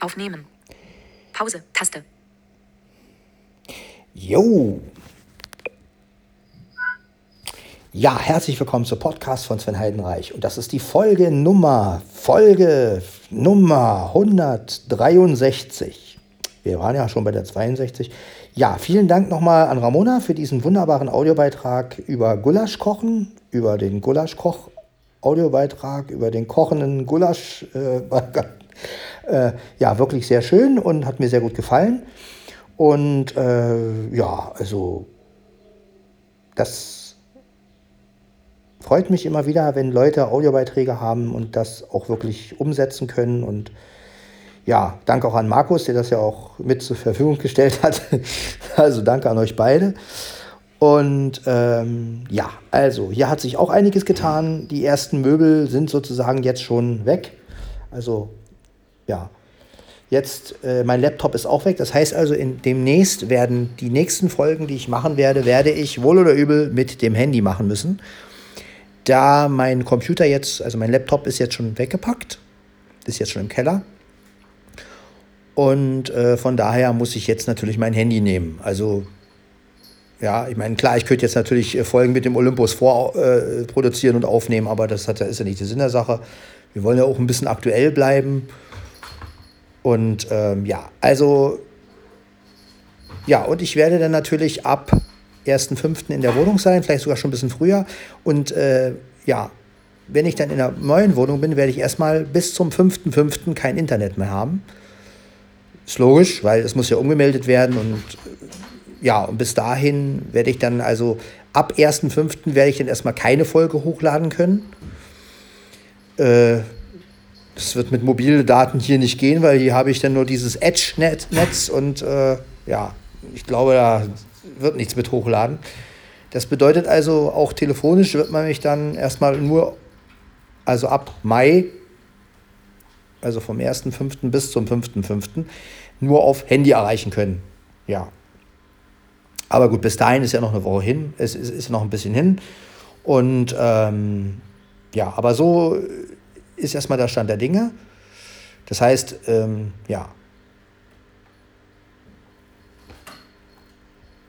Aufnehmen. Pause. Taste. Jo. Ja, herzlich willkommen zum Podcast von Sven Heidenreich. Und das ist die Folge Nummer, Folge Nummer 163. Wir waren ja schon bei der 62. Ja, vielen Dank nochmal an Ramona für diesen wunderbaren Audiobeitrag über Gulasch kochen, über den Gulaschkoch Audiobeitrag, über den kochenden Gulasch. Äh, äh, ja, wirklich sehr schön und hat mir sehr gut gefallen. Und äh, ja, also das freut mich immer wieder, wenn Leute Audiobeiträge haben und das auch wirklich umsetzen können. Und ja, danke auch an Markus, der das ja auch mit zur Verfügung gestellt hat. Also danke an euch beide. Und ähm, ja, also hier hat sich auch einiges getan. Die ersten Möbel sind sozusagen jetzt schon weg. Also ja, jetzt äh, mein Laptop ist auch weg. Das heißt also, in, demnächst werden die nächsten Folgen, die ich machen werde, werde ich wohl oder übel mit dem Handy machen müssen. Da mein Computer jetzt, also mein Laptop ist jetzt schon weggepackt, ist jetzt schon im Keller. Und äh, von daher muss ich jetzt natürlich mein Handy nehmen. Also ja, ich meine, klar, ich könnte jetzt natürlich äh, Folgen mit dem Olympus vorproduzieren äh, und aufnehmen, aber das hat, ist ja nicht der Sinn der Sache. Wir wollen ja auch ein bisschen aktuell bleiben. Und ähm, ja, also, ja, und ich werde dann natürlich ab 1.5. in der Wohnung sein, vielleicht sogar schon ein bisschen früher. Und äh, ja, wenn ich dann in der neuen Wohnung bin, werde ich erstmal bis zum 5.5. kein Internet mehr haben. Ist logisch, weil es muss ja umgemeldet werden und ja, und bis dahin werde ich dann, also ab 1.5. werde ich dann erstmal keine Folge hochladen können. Äh, das wird mit mobilen Daten hier nicht gehen, weil hier habe ich dann nur dieses Edge-Netz und äh, ja, ich glaube, da wird nichts mit hochladen. Das bedeutet also, auch telefonisch wird man mich dann erstmal nur, also ab Mai, also vom 1.5. bis zum 5.5., nur auf Handy erreichen können. Ja, aber gut, bis dahin ist ja noch eine Woche hin, es ist, ist noch ein bisschen hin. Und ähm, ja, aber so ist erstmal der Stand der Dinge. Das heißt, ähm, ja,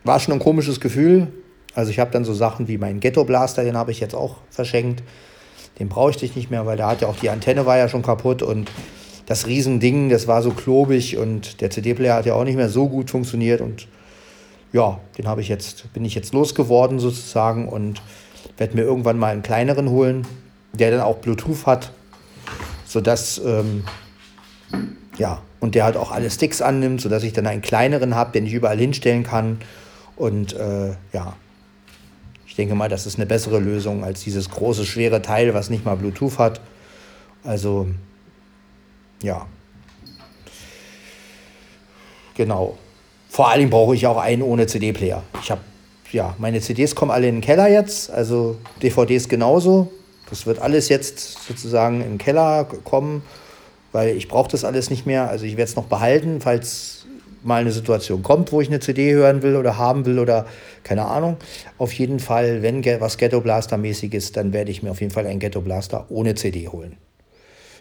war schon ein komisches Gefühl. Also ich habe dann so Sachen wie meinen Ghetto Blaster, den habe ich jetzt auch verschenkt. Den brauche ich nicht mehr, weil der hat ja auch die Antenne war ja schon kaputt und das Riesending, das war so klobig und der CD-Player hat ja auch nicht mehr so gut funktioniert und ja, den habe ich jetzt, bin ich jetzt losgeworden sozusagen und werde mir irgendwann mal einen kleineren holen, der dann auch Bluetooth hat, sodass, ähm, ja, und der halt auch alle Sticks annimmt, sodass ich dann einen kleineren habe, den ich überall hinstellen kann. Und äh, ja, ich denke mal, das ist eine bessere Lösung als dieses große, schwere Teil, was nicht mal Bluetooth hat. Also, ja. Genau. Vor allem brauche ich auch einen ohne CD-Player. Ich habe, ja, meine CDs kommen alle in den Keller jetzt, also DVDs genauso. Das wird alles jetzt sozusagen im Keller kommen, weil ich brauche das alles nicht mehr. Also ich werde es noch behalten, falls mal eine Situation kommt, wo ich eine CD hören will oder haben will oder keine Ahnung. Auf jeden Fall, wenn was Ghetto Blaster mäßig ist, dann werde ich mir auf jeden Fall einen Ghetto Blaster ohne CD holen.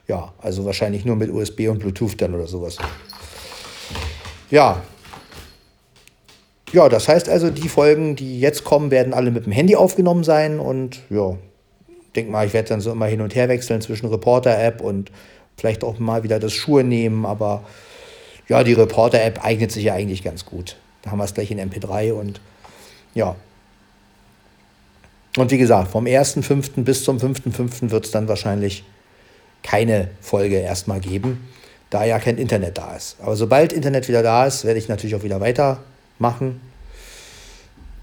Ja, also wahrscheinlich nur mit USB und Bluetooth dann oder sowas. Ja, ja, das heißt also, die Folgen, die jetzt kommen, werden alle mit dem Handy aufgenommen sein und ja, denk mal, ich werde dann so immer hin und her wechseln zwischen Reporter-App und vielleicht auch mal wieder das Schuhe nehmen, aber ja, die Reporter-App eignet sich ja eigentlich ganz gut. Da haben wir es gleich in MP3 und ja. Und wie gesagt, vom 1.5. bis zum 5.5. wird es dann wahrscheinlich keine Folge erstmal geben, da ja kein Internet da ist. Aber sobald Internet wieder da ist, werde ich natürlich auch wieder weiter machen.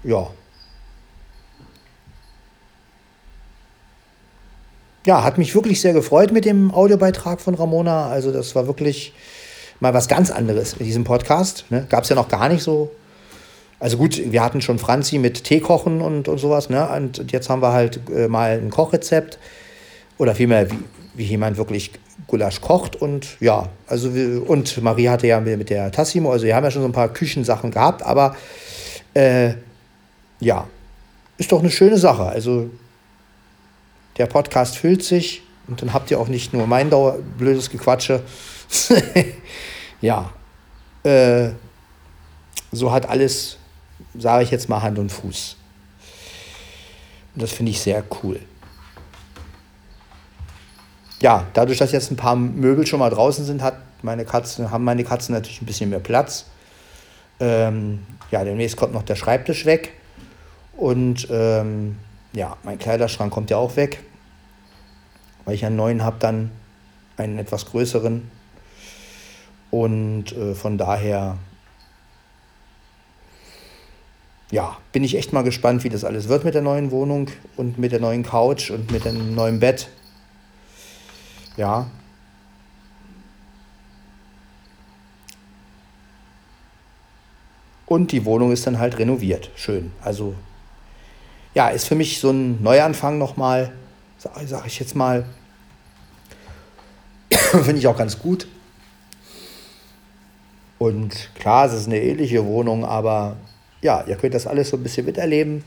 Ja. Ja, hat mich wirklich sehr gefreut mit dem Audiobeitrag von Ramona. Also das war wirklich mal was ganz anderes mit diesem Podcast. Ne? Gab es ja noch gar nicht so. Also gut, wir hatten schon Franzi mit Tee kochen und, und sowas. Ne? Und jetzt haben wir halt äh, mal ein Kochrezept. Oder vielmehr, wie, wie jemand wirklich Gulasch kocht und ja, also wir, und Marie hatte ja mit der Tassimo, also wir haben ja schon so ein paar Küchensachen gehabt, aber äh, ja, ist doch eine schöne Sache. Also der Podcast füllt sich und dann habt ihr auch nicht nur mein Dauer blödes Gequatsche. ja, äh, so hat alles, sage ich jetzt mal, Hand und Fuß. Und das finde ich sehr cool. Ja, dadurch, dass jetzt ein paar Möbel schon mal draußen sind, hat meine Katzen, haben meine Katzen natürlich ein bisschen mehr Platz. Ähm, ja, demnächst kommt noch der Schreibtisch weg. Und ähm, ja, mein Kleiderschrank kommt ja auch weg. Weil ich einen neuen habe, dann einen etwas größeren. Und äh, von daher, ja, bin ich echt mal gespannt, wie das alles wird mit der neuen Wohnung und mit der neuen Couch und mit dem neuen Bett. Ja. Und die Wohnung ist dann halt renoviert. Schön. Also, ja, ist für mich so ein Neuanfang nochmal, sage sag ich jetzt mal. Finde ich auch ganz gut. Und klar, es ist eine ähnliche Wohnung, aber ja, ihr könnt das alles so ein bisschen miterleben.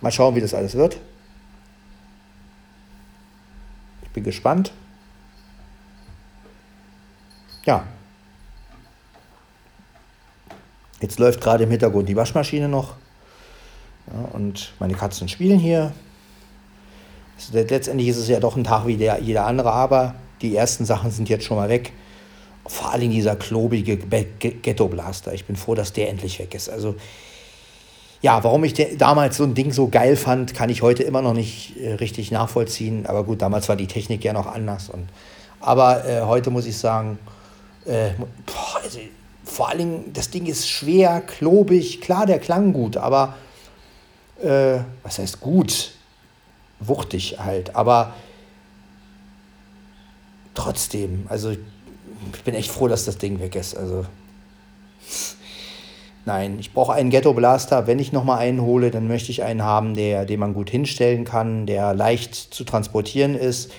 Mal schauen, wie das alles wird. Ich bin gespannt. Ja. Jetzt läuft gerade im Hintergrund die Waschmaschine noch. Ja, und meine Katzen spielen hier. Letztendlich ist es ja doch ein Tag wie der, jeder andere, aber die ersten Sachen sind jetzt schon mal weg. Vor allem dieser klobige Ghetto-Blaster. Ich bin froh, dass der endlich weg ist. Also, ja, warum ich damals so ein Ding so geil fand, kann ich heute immer noch nicht äh, richtig nachvollziehen. Aber gut, damals war die Technik ja noch anders. Und, aber äh, heute muss ich sagen, äh, boah, also, vor allem, das Ding ist schwer, klobig. Klar, der klang gut, aber äh, was heißt gut? Wuchtig halt. Aber trotzdem, also ich bin echt froh, dass das Ding weg ist. Also nein, ich brauche einen Ghetto Blaster. Wenn ich nochmal einen hole, dann möchte ich einen haben, der, den man gut hinstellen kann, der leicht zu transportieren ist,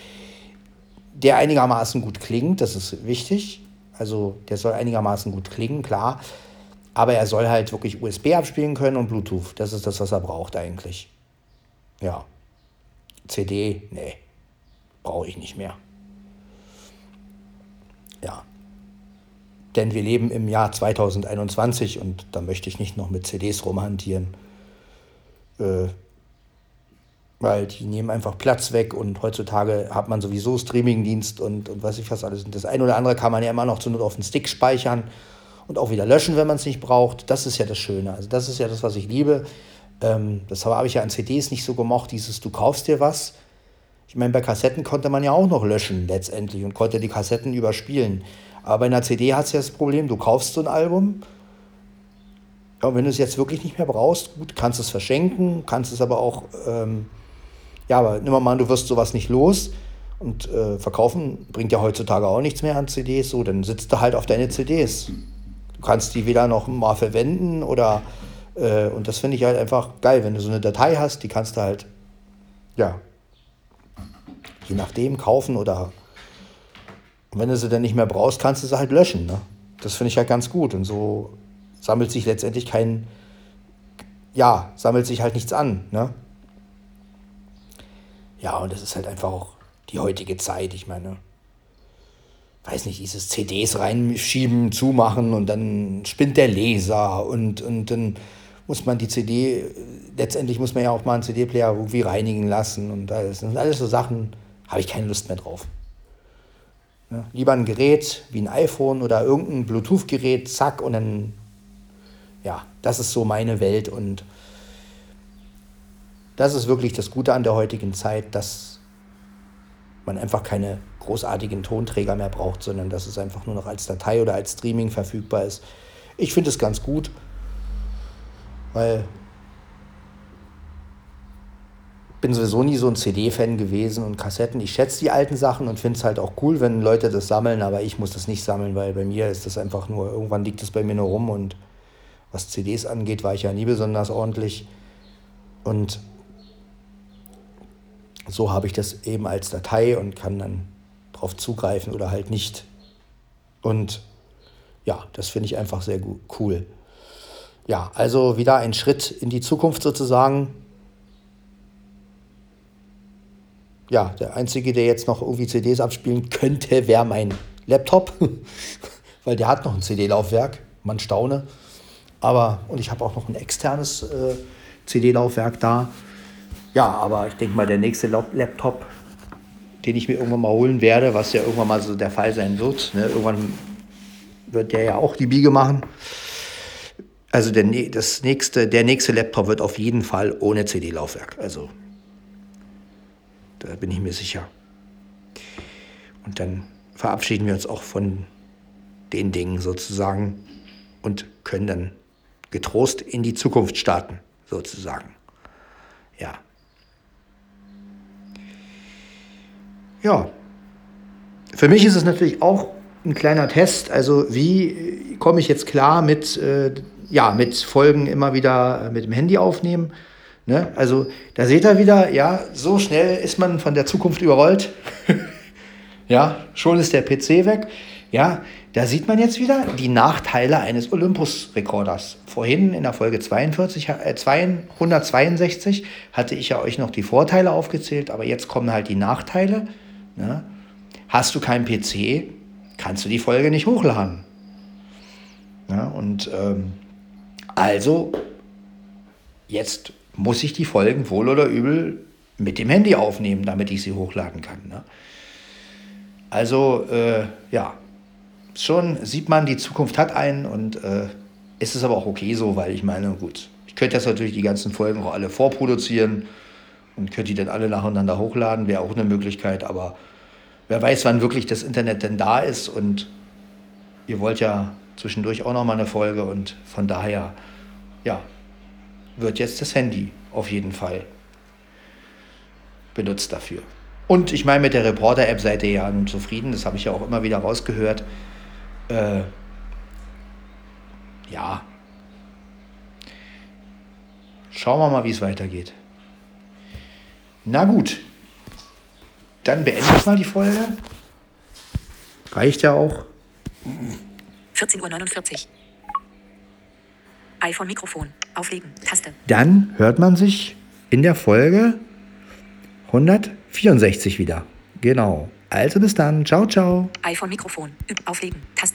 der einigermaßen gut klingt. Das ist wichtig. Also der soll einigermaßen gut klingen, klar. Aber er soll halt wirklich USB abspielen können und Bluetooth. Das ist das, was er braucht eigentlich. Ja. CD, nee, brauche ich nicht mehr. Ja. Denn wir leben im Jahr 2021 und da möchte ich nicht noch mit CDs rumhantieren. Äh, weil die nehmen einfach Platz weg und heutzutage hat man sowieso Streamingdienst und, und weiß ich was alles. Und das eine oder andere kann man ja immer noch zu Not auf den Stick speichern und auch wieder löschen, wenn man es nicht braucht. Das ist ja das Schöne. Also das ist ja das, was ich liebe. Ähm, das habe ich ja an CDs nicht so gemocht, dieses du kaufst dir was. Ich meine, bei Kassetten konnte man ja auch noch löschen letztendlich und konnte die Kassetten überspielen. Aber bei einer CD hat es ja das Problem, du kaufst so ein Album, ja, und wenn du es jetzt wirklich nicht mehr brauchst, gut, kannst es verschenken, kannst es aber auch ähm, ja, aber nimm mal an, du wirst sowas nicht los und äh, verkaufen bringt ja heutzutage auch nichts mehr an CDs. So, dann sitzt du halt auf deine CDs. Du kannst die weder noch mal verwenden oder äh, und das finde ich halt einfach geil, wenn du so eine Datei hast, die kannst du halt ja je nachdem kaufen oder und wenn du sie dann nicht mehr brauchst, kannst du sie halt löschen. Ne? Das finde ich halt ganz gut und so sammelt sich letztendlich kein ja sammelt sich halt nichts an. Ne? Ja, und das ist halt einfach auch die heutige Zeit. Ich meine, weiß nicht, dieses CDs reinschieben, zumachen und dann spinnt der Laser und, und dann muss man die CD, letztendlich muss man ja auch mal einen CD-Player irgendwie reinigen lassen und alles. Das sind alles so Sachen, habe ich keine Lust mehr drauf. Ja, lieber ein Gerät wie ein iPhone oder irgendein Bluetooth-Gerät, zack, und dann, ja, das ist so meine Welt und das ist wirklich das Gute an der heutigen Zeit, dass man einfach keine großartigen Tonträger mehr braucht, sondern dass es einfach nur noch als Datei oder als Streaming verfügbar ist. Ich finde es ganz gut, weil ich bin sowieso nie so ein CD-Fan gewesen und Kassetten. Ich schätze die alten Sachen und finde es halt auch cool, wenn Leute das sammeln, aber ich muss das nicht sammeln, weil bei mir ist das einfach nur, irgendwann liegt das bei mir nur rum und was CDs angeht, war ich ja nie besonders ordentlich. Und so habe ich das eben als Datei und kann dann darauf zugreifen oder halt nicht. Und ja, das finde ich einfach sehr cool. Ja, also wieder ein Schritt in die Zukunft sozusagen. ja, der einzige, der jetzt noch irgendwie CDs abspielen könnte, wäre mein Laptop, weil der hat noch ein CD-Laufwerk. Man staune. Aber, und ich habe auch noch ein externes äh, CD-Laufwerk da. Ja, aber ich denke mal, der nächste Laptop, den ich mir irgendwann mal holen werde, was ja irgendwann mal so der Fall sein wird. Ne? Irgendwann wird der ja auch die Biege machen. Also der, das nächste, der nächste Laptop wird auf jeden Fall ohne CD-Laufwerk. Also da bin ich mir sicher. Und dann verabschieden wir uns auch von den Dingen sozusagen und können dann getrost in die Zukunft starten, sozusagen. Ja. Ja. Für mich ist es natürlich auch ein kleiner Test. Also wie komme ich jetzt klar mit, äh, ja, mit Folgen immer wieder mit dem Handy aufnehmen? Ne? Also da seht ihr wieder, ja, so schnell ist man von der Zukunft überrollt. ja, schon ist der PC weg. Ja, da sieht man jetzt wieder die Nachteile eines Olympus-Rekorders. Vorhin in der Folge 42, äh, 262 hatte ich ja euch noch die Vorteile aufgezählt, aber jetzt kommen halt die Nachteile. Ne? Hast du keinen PC, kannst du die Folge nicht hochladen. Ja, und ähm, also jetzt muss ich die Folgen wohl oder übel mit dem Handy aufnehmen, damit ich sie hochladen kann. Ne? Also äh, ja, schon sieht man, die Zukunft hat einen und äh, ist es aber auch okay so, weil ich meine, gut, ich könnte jetzt natürlich die ganzen Folgen auch alle vorproduzieren und könnte die dann alle nacheinander hochladen, wäre auch eine Möglichkeit, aber wer weiß, wann wirklich das Internet denn da ist und ihr wollt ja zwischendurch auch noch mal eine Folge und von daher, ja, wird jetzt das Handy auf jeden Fall benutzt dafür. Und ich meine, mit der Reporter-App seid ihr ja nun zufrieden, das habe ich ja auch immer wieder rausgehört. Äh, ja. Schauen wir mal, wie es weitergeht. Na gut. Dann beende ich mal die Folge. Reicht ja auch. 14.49 Uhr. iPhone-Mikrofon. Auflegen. Taste. Dann hört man sich in der Folge 164 wieder. Genau. Also bis dann. Ciao, ciao. iPhone-Mikrofon. Auflegen. Taste.